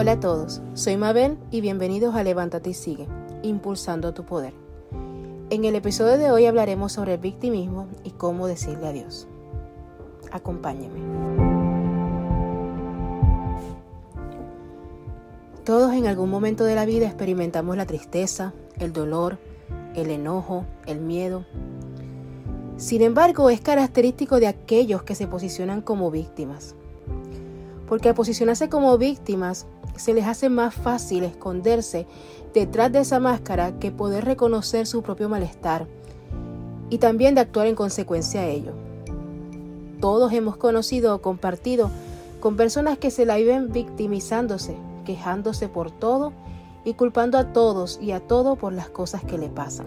Hola a todos, soy Mabel y bienvenidos a Levántate y Sigue, Impulsando tu Poder. En el episodio de hoy hablaremos sobre el victimismo y cómo decirle adiós. Acompáñeme. Todos en algún momento de la vida experimentamos la tristeza, el dolor, el enojo, el miedo. Sin embargo, es característico de aquellos que se posicionan como víctimas porque al posicionarse como víctimas se les hace más fácil esconderse detrás de esa máscara que poder reconocer su propio malestar y también de actuar en consecuencia a ello. Todos hemos conocido o compartido con personas que se la viven victimizándose, quejándose por todo y culpando a todos y a todo por las cosas que le pasan.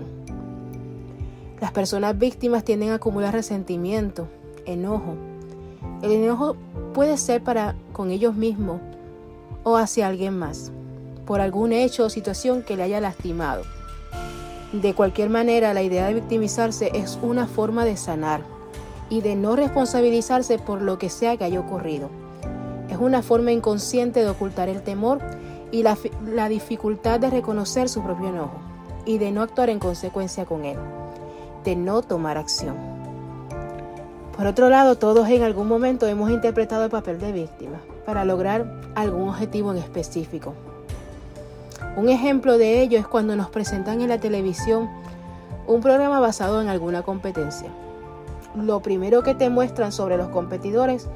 Las personas víctimas tienden a acumular resentimiento, enojo, el enojo puede ser para con ellos mismos o hacia alguien más, por algún hecho o situación que le haya lastimado. De cualquier manera, la idea de victimizarse es una forma de sanar y de no responsabilizarse por lo que sea que haya ocurrido. Es una forma inconsciente de ocultar el temor y la, la dificultad de reconocer su propio enojo y de no actuar en consecuencia con él, de no tomar acción. Por otro lado, todos en algún momento hemos interpretado el papel de víctima para lograr algún objetivo en específico. Un ejemplo de ello es cuando nos presentan en la televisión un programa basado en alguna competencia. Lo primero que te muestran sobre los competidores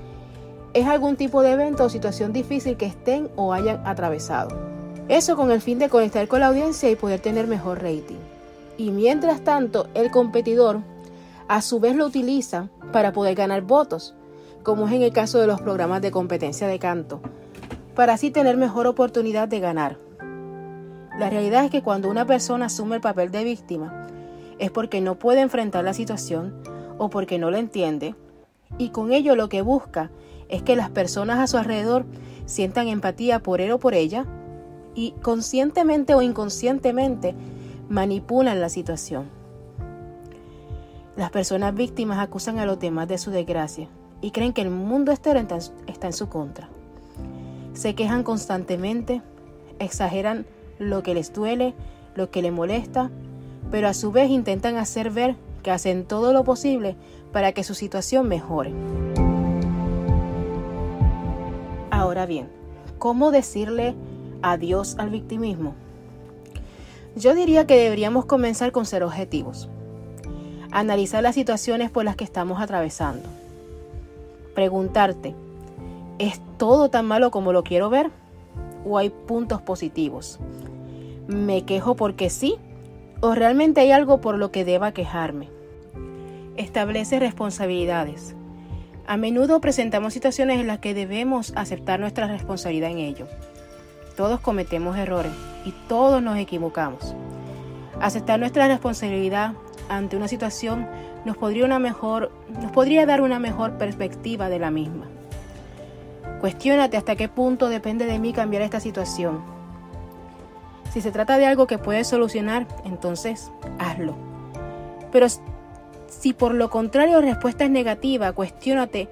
es algún tipo de evento o situación difícil que estén o hayan atravesado. Eso con el fin de conectar con la audiencia y poder tener mejor rating. Y mientras tanto, el competidor a su vez lo utiliza para poder ganar votos, como es en el caso de los programas de competencia de canto, para así tener mejor oportunidad de ganar. La realidad es que cuando una persona asume el papel de víctima, es porque no puede enfrentar la situación o porque no la entiende, y con ello lo que busca es que las personas a su alrededor sientan empatía por él o por ella, y conscientemente o inconscientemente manipulan la situación. Las personas víctimas acusan a los demás de su desgracia y creen que el mundo entero está en su contra. Se quejan constantemente, exageran lo que les duele, lo que les molesta, pero a su vez intentan hacer ver que hacen todo lo posible para que su situación mejore. Ahora bien, ¿cómo decirle adiós al victimismo? Yo diría que deberíamos comenzar con ser objetivos analizar las situaciones por las que estamos atravesando. Preguntarte, ¿es todo tan malo como lo quiero ver? ¿O hay puntos positivos? ¿Me quejo porque sí? ¿O realmente hay algo por lo que deba quejarme? Establece responsabilidades. A menudo presentamos situaciones en las que debemos aceptar nuestra responsabilidad en ello. Todos cometemos errores y todos nos equivocamos. Aceptar nuestra responsabilidad ante una situación nos podría, una mejor, nos podría dar una mejor perspectiva de la misma. Cuestiónate hasta qué punto depende de mí cambiar esta situación. Si se trata de algo que puedes solucionar, entonces hazlo. Pero si por lo contrario la respuesta es negativa, cuestiónate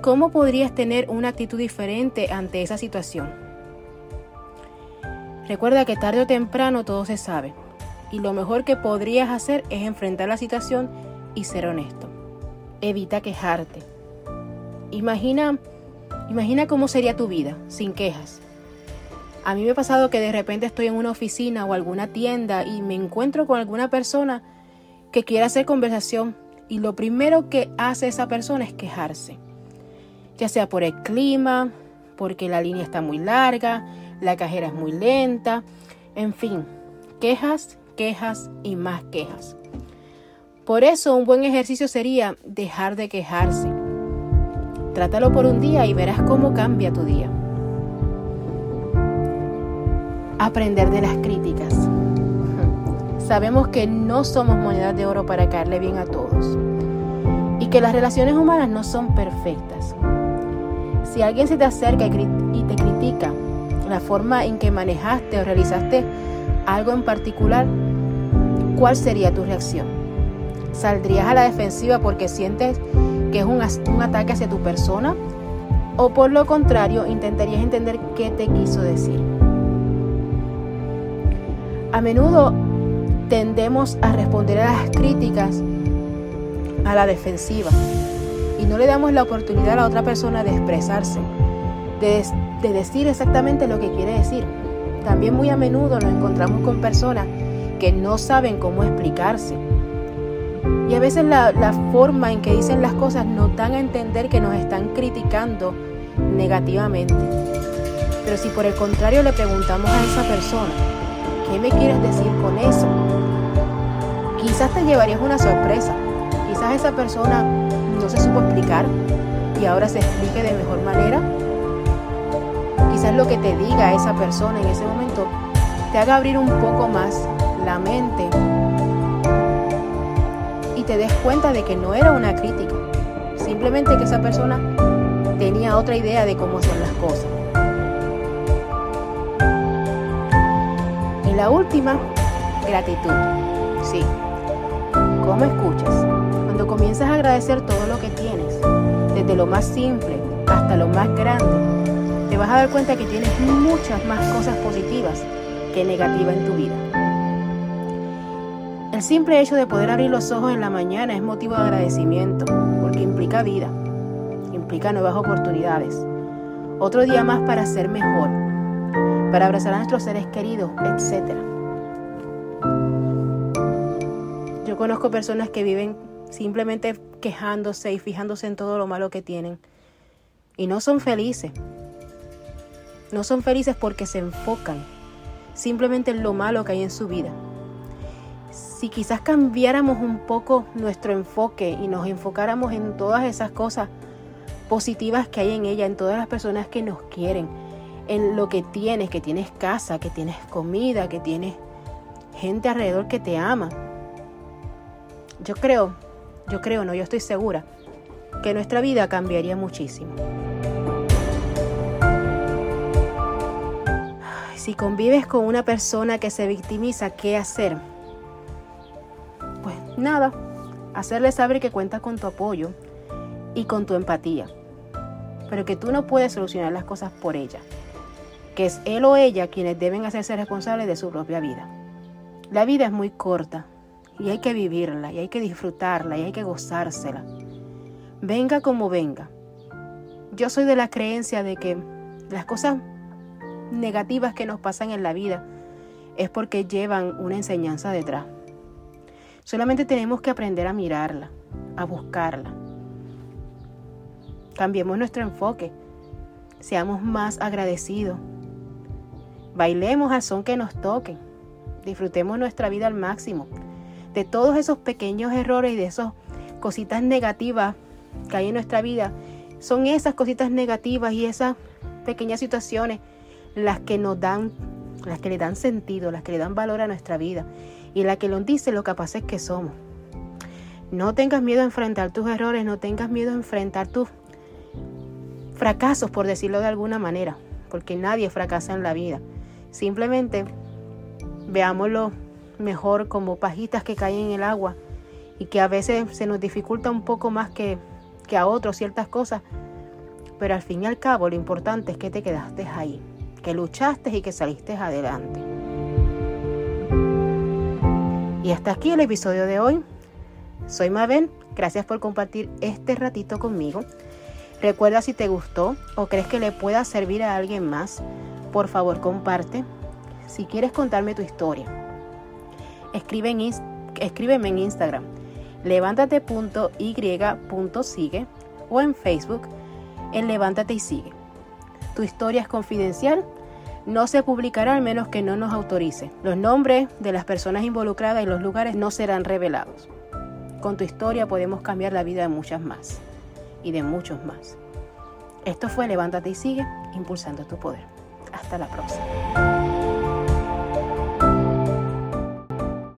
cómo podrías tener una actitud diferente ante esa situación. Recuerda que tarde o temprano todo se sabe y lo mejor que podrías hacer es enfrentar la situación y ser honesto. Evita quejarte. Imagina, imagina cómo sería tu vida sin quejas. A mí me ha pasado que de repente estoy en una oficina o alguna tienda y me encuentro con alguna persona que quiere hacer conversación y lo primero que hace esa persona es quejarse. Ya sea por el clima, porque la línea está muy larga, la cajera es muy lenta, en fin, quejas quejas y más quejas. Por eso un buen ejercicio sería dejar de quejarse. Trátalo por un día y verás cómo cambia tu día. Aprender de las críticas. Sabemos que no somos monedas de oro para caerle bien a todos y que las relaciones humanas no son perfectas. Si alguien se te acerca y te critica la forma en que manejaste o realizaste algo en particular, ¿cuál sería tu reacción? ¿Saldrías a la defensiva porque sientes que es un, ataque hacia tu persona? O por lo contrario, intentarías entender qué te quiso decir. A menudo tendemos a responder a las críticas a la defensiva y no le damos la oportunidad a la otra persona de expresarse, de, de decir exactamente lo que quiere decir. También muy a menudo nos encontramos con personas que no saben cómo explicarse. Y a veces la, forma en que dicen las cosas nos dan a entender que nos están criticando negativamente. Pero si por el contrario le preguntamos a esa persona, ¿qué me quieres decir con eso? Quizás te llevarías una sorpresa. Quizás esa persona no se supo explicar y ahora se explique de mejor manera quizás lo que te diga esa persona en ese momento te haga abrir un poco más la mente y te des cuenta de que no era una crítica, simplemente que esa persona tenía otra idea de cómo hacer las cosas. Y la última, gratitud. Sí. ¿Cómo escuchas? Cuando comienzas a agradecer todo lo que tienes, desde lo más simple hasta lo más grande, vas a dar cuenta que tienes muchas más cosas positivas que negativas en tu vida. El simple hecho de poder abrir los ojos en la mañana es motivo de agradecimiento, porque implica vida, implica nuevas oportunidades, otro día más para ser mejor, para abrazar a nuestros seres queridos, etc. Yo conozco personas que viven simplemente quejándose y fijándose en todo lo malo que tienen y no son felices no son felices porque se enfocan simplemente en lo malo que hay en su vida. Si quizás cambiáramos un poco nuestro enfoque y nos enfocáramos en todas esas cosas positivas que hay en ella, en todas las personas que nos quieren, en lo que tienes, que tienes casa, que tienes comida, que tienes gente alrededor que te ama. Yo creo, yo creo, no, yo estoy segura que nuestra vida cambiaría muchísimo. Si convives con una persona que se victimiza, ¿qué hacer? Pues nada, hacerle saber que cuentas con tu apoyo y con tu empatía, pero que tú no puedes solucionar las cosas por ella, que es él o ella quienes deben hacerse responsables de su propia vida. La vida es muy corta y hay que vivirla y hay que disfrutarla y hay que gozársela. Venga como venga. Yo soy de la creencia de que las cosas negativas que nos pasan en la vida es porque llevan una enseñanza detrás. Solamente tenemos que aprender a mirarla, a buscarla. Cambiemos nuestro enfoque, seamos más agradecidos, bailemos al son que nos toque, disfrutemos nuestra vida al máximo. De todos esos pequeños errores y de esas cositas negativas que hay en nuestra vida, son esas cositas negativas y esas pequeñas situaciones las que nos dan, las que le dan sentido, las que le dan valor a nuestra vida y las que nos dice lo capaces que somos. No tengas miedo a enfrentar tus errores, no tengas miedo a enfrentar tus fracasos, por decirlo de alguna manera, porque nadie fracasa en la vida. Simplemente veámoslo mejor como pajitas que caen en el agua y que a veces se nos dificulta un poco más que, que a otros ciertas cosas, pero al fin y al cabo lo importante es que te quedaste ahí que luchaste y que saliste adelante. Y hasta aquí el episodio de hoy. Soy Mabel, gracias por compartir este ratito conmigo. Recuerda si te gustó o crees que le pueda servir a alguien más, por favor comparte. Si quieres contarme tu historia, escribe en, escríbeme en Instagram levántate.y.sigue o en Facebook en Levántate y Sigue. Tu historia es confidencial. No se publicará al menos que no nos autorice. Los nombres de las personas involucradas y los lugares no serán revelados. Con tu historia podemos cambiar la vida de muchas más y de muchos más. Esto fue Levántate y sigue, impulsando tu poder. Hasta la próxima.